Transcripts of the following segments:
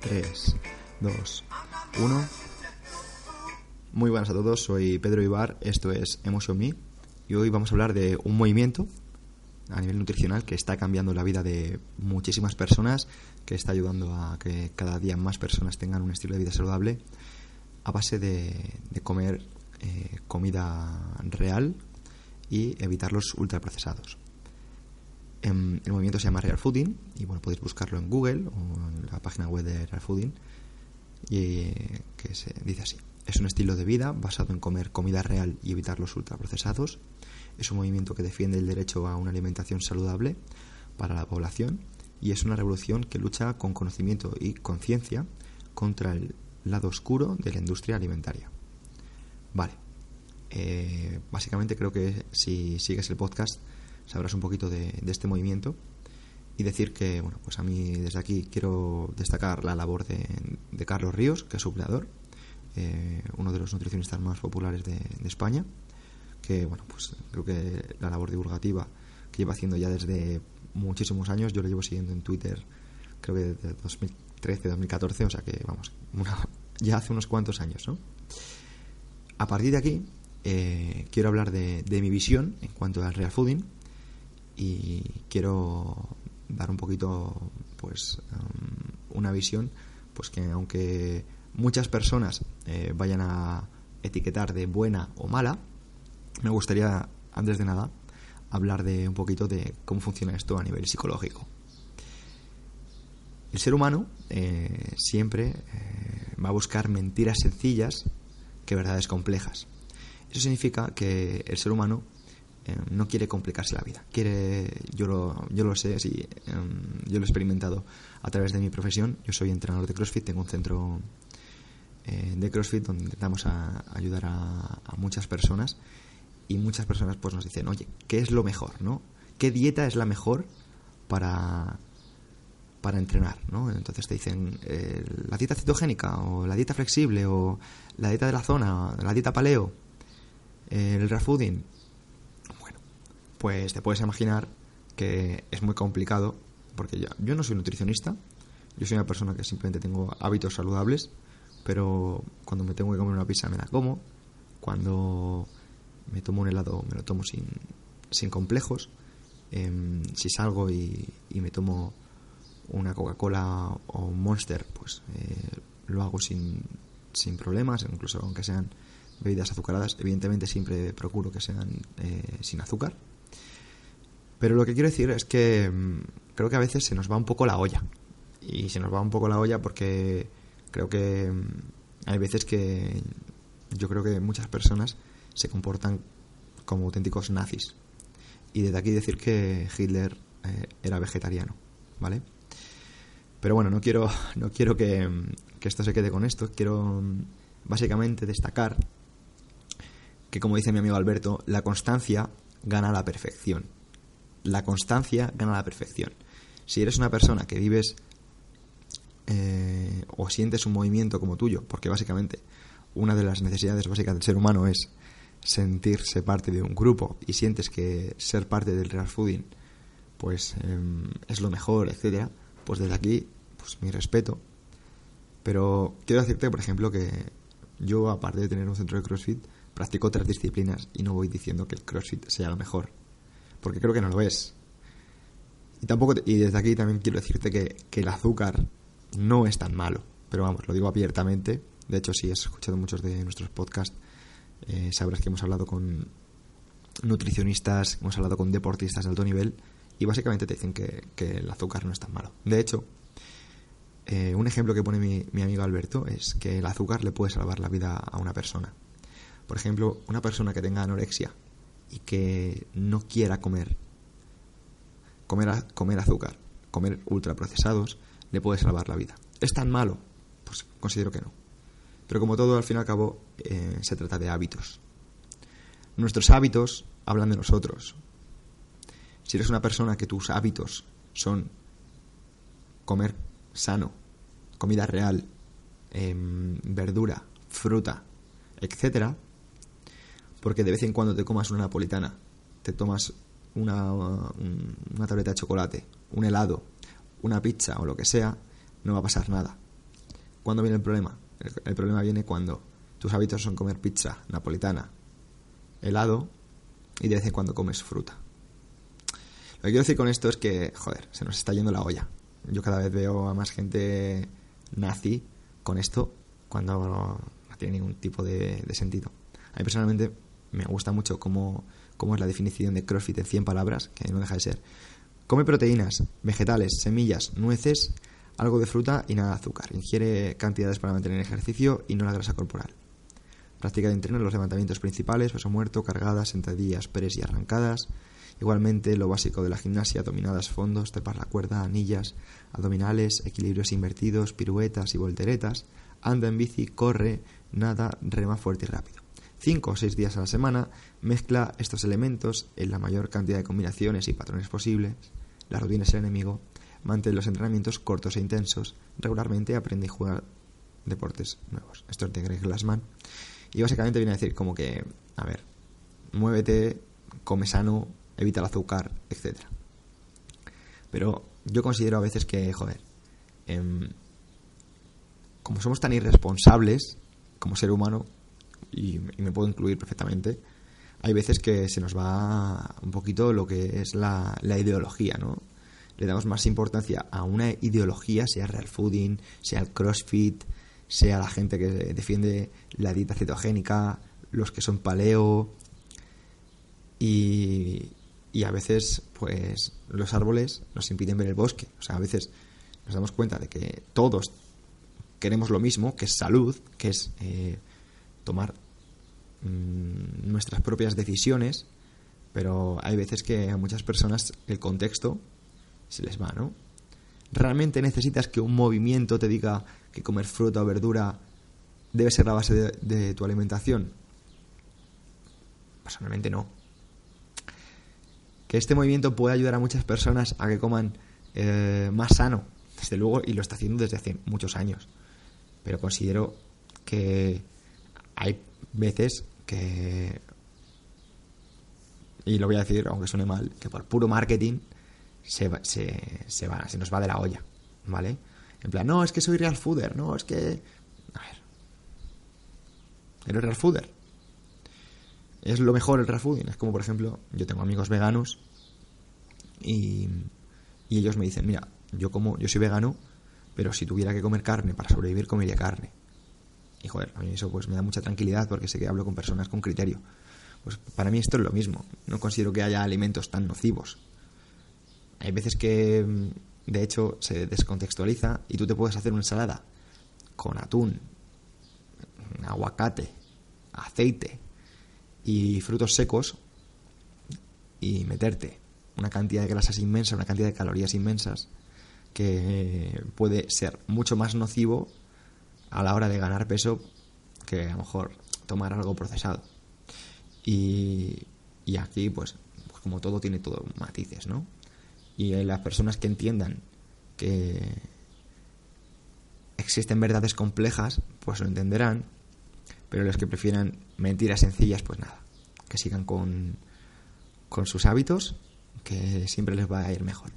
3, 2, 1. Muy buenas a todos, soy Pedro Ibar, esto es Emotion Me y hoy vamos a hablar de un movimiento a nivel nutricional que está cambiando la vida de muchísimas personas, que está ayudando a que cada día más personas tengan un estilo de vida saludable a base de, comer eh, comida real y evitar los ultraprocesados. Em, el movimiento se llama Real Fooding y bueno, podéis buscarlo en Google o en la página web de Real Fooding y que se dice así. Es un estilo de vida basado en comer comida real y evitar los ultraprocesados. Es un movimiento que defiende el derecho a una alimentación saludable para la población y es una revolución que lucha con conocimiento y conciencia contra el lado oscuro de la industria alimentaria. Vale. Eh, básicamente creo que si sigues el podcast sabrás un poquito de, de este movimiento y decir que, bueno, pues a mí desde aquí quiero destacar la labor de, Carlos Ríos, que es su creador, eh, uno de los nutricionistas más populares de, de España, que, bueno, pues creo que la labor divulgativa que lleva haciendo ya desde muchísimos años, yo lo llevo siguiendo en Twitter, creo que desde 2013, 2014, o sea que, vamos, una- ya hace unos cuantos años, ¿no? A partir de aquí, eh, quiero hablar de, mi visión en cuanto al real fooding y quiero dar un poquito, pues, um, una visión, pues que aunque muchas personas eh, vayan a etiquetar de buena o mala, me gustaría, antes de nada, hablar de un poquito de cómo funciona esto a nivel psicológico. El ser humano eh, siempre va a buscar mentiras sencillas que verdades complejas. Eso significa que el ser humano eh, no quiere complicarse la vida. Quiere, yo lo, yo lo sé, sí, em, yo lo he experimentado a través de mi profesión. Yo soy entrenador de CrossFit, tengo un centro eh, de CrossFit donde intentamos a- ayudar a, muchas personas y muchas personas pues nos dicen, oye, ¿qué es lo mejor, no? ¿Qué dieta es la mejor para para entrenar, ¿no? Entonces te dicen eh, la dieta cetogénica o la dieta flexible o la dieta de la zona, la dieta paleo, eh, el raw fooding. Bueno, pues te puedes imaginar que es muy complicado porque yo, yo no soy nutricionista, yo soy una persona que simplemente tengo hábitos saludables, pero cuando me tengo que comer una pizza me la como, cuando me tomo un helado me lo tomo sin, sin complejos, Em, si salgo y, y me tomo una Coca-Cola o un Monster, pues eh, lo hago sin, sin problemas, incluso aunque sean bebidas azucaradas. Evidentemente siempre procuro que sean eh, sin azúcar. Pero lo que quiero decir es que mm, creo que a veces se nos va un poco la olla. Y se nos va un poco la olla porque creo que mm, hay veces que yo creo que muchas personas se comportan como auténticos nazis. Y desde aquí decir que Hitler eh, era vegetariano, ¿vale? Pero bueno, no quiero, no quiero que, que esto se quede con esto. Quiero mm, básicamente destacar que, como dice mi amigo Alberto, la constancia gana la perfección. La constancia gana la perfección. Si eres una persona que vives eh, o sientes un movimiento como tuyo, porque básicamente una de las necesidades básicas del ser humano es sentirse parte de un grupo y sientes que ser parte del real fooding pues em, es lo mejor, etcétera, pues desde aquí, pues mi respeto. Pero quiero decirte, por ejemplo, que yo, aparte de tener un centro de CrossFit, practico otras disciplinas y no voy diciendo que el CrossFit sea lo mejor, porque creo que no lo es. Y tampoco, y desde aquí también quiero decirte que, que el azúcar no es tan malo, pero vamos, lo digo abiertamente. De hecho, si has escuchado muchos de nuestros podcasts, eh, sabrás que hemos hablado con nutricionistas, hemos hablado con deportistas de alto nivel y básicamente te dicen que, que el azúcar no es tan malo. De hecho, eh, un ejemplo que pone mi amigo Alberto es que el azúcar le puede salvar la vida a una persona. Por ejemplo, una persona que tenga anorexia y que no quiera comer, comer, azúcar, comer ultraprocesados, le puede salvar la vida. ¿Es tan malo? Pues considero que no. Pero como todo, al fin y al cabo, eh, se trata de hábitos. Nuestros hábitos hablan de nosotros. Si eres una persona que tus hábitos son comer sano, comida real, em, verdura, fruta, etcétera, porque de vez en cuando te comas una napolitana, te tomas una, una tableta de chocolate, un helado, una pizza o lo que sea, no va a pasar nada. ¿Cuándo viene el problema? El, problema viene cuando tus hábitos son comer pizza, napolitana, helado y de vez en cuando comes fruta. Lo que quiero decir con esto es que, joder, se nos está yendo la olla. Yo cada vez veo a más gente nazi con esto cuando no tiene ningún tipo de, de sentido. A mí personalmente me gusta mucho cómo, cómo es la definición de CrossFit en 100 palabras, que no deja de ser. Come proteínas, vegetales, semillas, nueces, algo de fruta y nada de azúcar. Ingiere cantidades para mantener el ejercicio y no la grasa corporal. Práctica de entreno los levantamientos principales, peso muerto, cargadas, sentadillas, press y arrancadas. Igualmente lo básico de la gimnasia, dominadas, fondos, trepar la cuerda, anillas, abdominales, equilibrios invertidos, piruetas y volteretas. Anda en bici, corre, nada, rema fuerte y rápido. Cinco o seis días a la semana, mezcla estos elementos en la mayor cantidad de combinaciones y patrones posibles. La rutina es el enemigo. Mantén los entrenamientos cortos e intensos. Regularmente aprende y juega deportes nuevos. Esto es de Greg Glassman. Y básicamente viene a decir como que, a ver, muévete, come sano, evita el azúcar, etc. Pero yo considero a veces que, joder, em, como somos tan irresponsables como ser humano, y, y, me puedo incluir perfectamente, hay veces que se nos va un poquito lo que es la, la ideología, ¿no? Le damos más importancia a una ideología, sea real fooding, sea el crossfit, sea la gente que defiende la dieta cetogénica, los que son paleo y, y a veces pues los árboles nos impiden ver el bosque. O sea, a veces nos damos cuenta de que todos queremos lo mismo, que es salud, que es eh, tomar mmm, nuestras propias decisiones, pero hay veces que a muchas personas el contexto se les va, ¿no? ¿Realmente necesitas que un movimiento te diga que comer fruta o verdura debe ser la base de, de tu alimentación? Personalmente no. Que este movimiento puede ayudar a muchas personas a que coman eh, más sano, desde luego, y lo está haciendo desde hace muchos años. Pero considero que hay veces que, y lo voy a decir aunque suene mal, que por puro marketing se, se, se, va, se nos va de la olla, ¿vale? En plan, no, es que soy real fooder, no, es que... A ver. Eres real fooder. Es lo mejor el real fooding. Es como, por ejemplo, yo tengo amigos veganos y, y ellos me dicen, mira, yo como, yo soy vegano, pero si tuviera que comer carne para sobrevivir, comería carne. Y joder, a mí eso pues me da mucha tranquilidad porque sé que hablo con personas con criterio. Pues para mí esto es lo mismo. No considero que haya alimentos tan nocivos. Hay veces que, de hecho, se descontextualiza y tú te puedes hacer una ensalada con atún, aguacate, aceite y frutos secos y meterte una cantidad de grasas inmensa, una cantidad de calorías inmensas que puede ser mucho más nocivo a la hora de ganar peso que a lo mejor tomar algo procesado. Y, y aquí, pues, pues como todo tiene todo matices, ¿no? y las personas que entiendan que existen verdades complejas, pues lo entenderán, pero los que prefieran mentiras sencillas, pues nada, que sigan con, con sus hábitos, que siempre les va a ir mejor.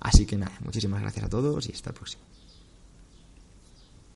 Así que nada, muchísimas gracias a todos y hasta el próximo.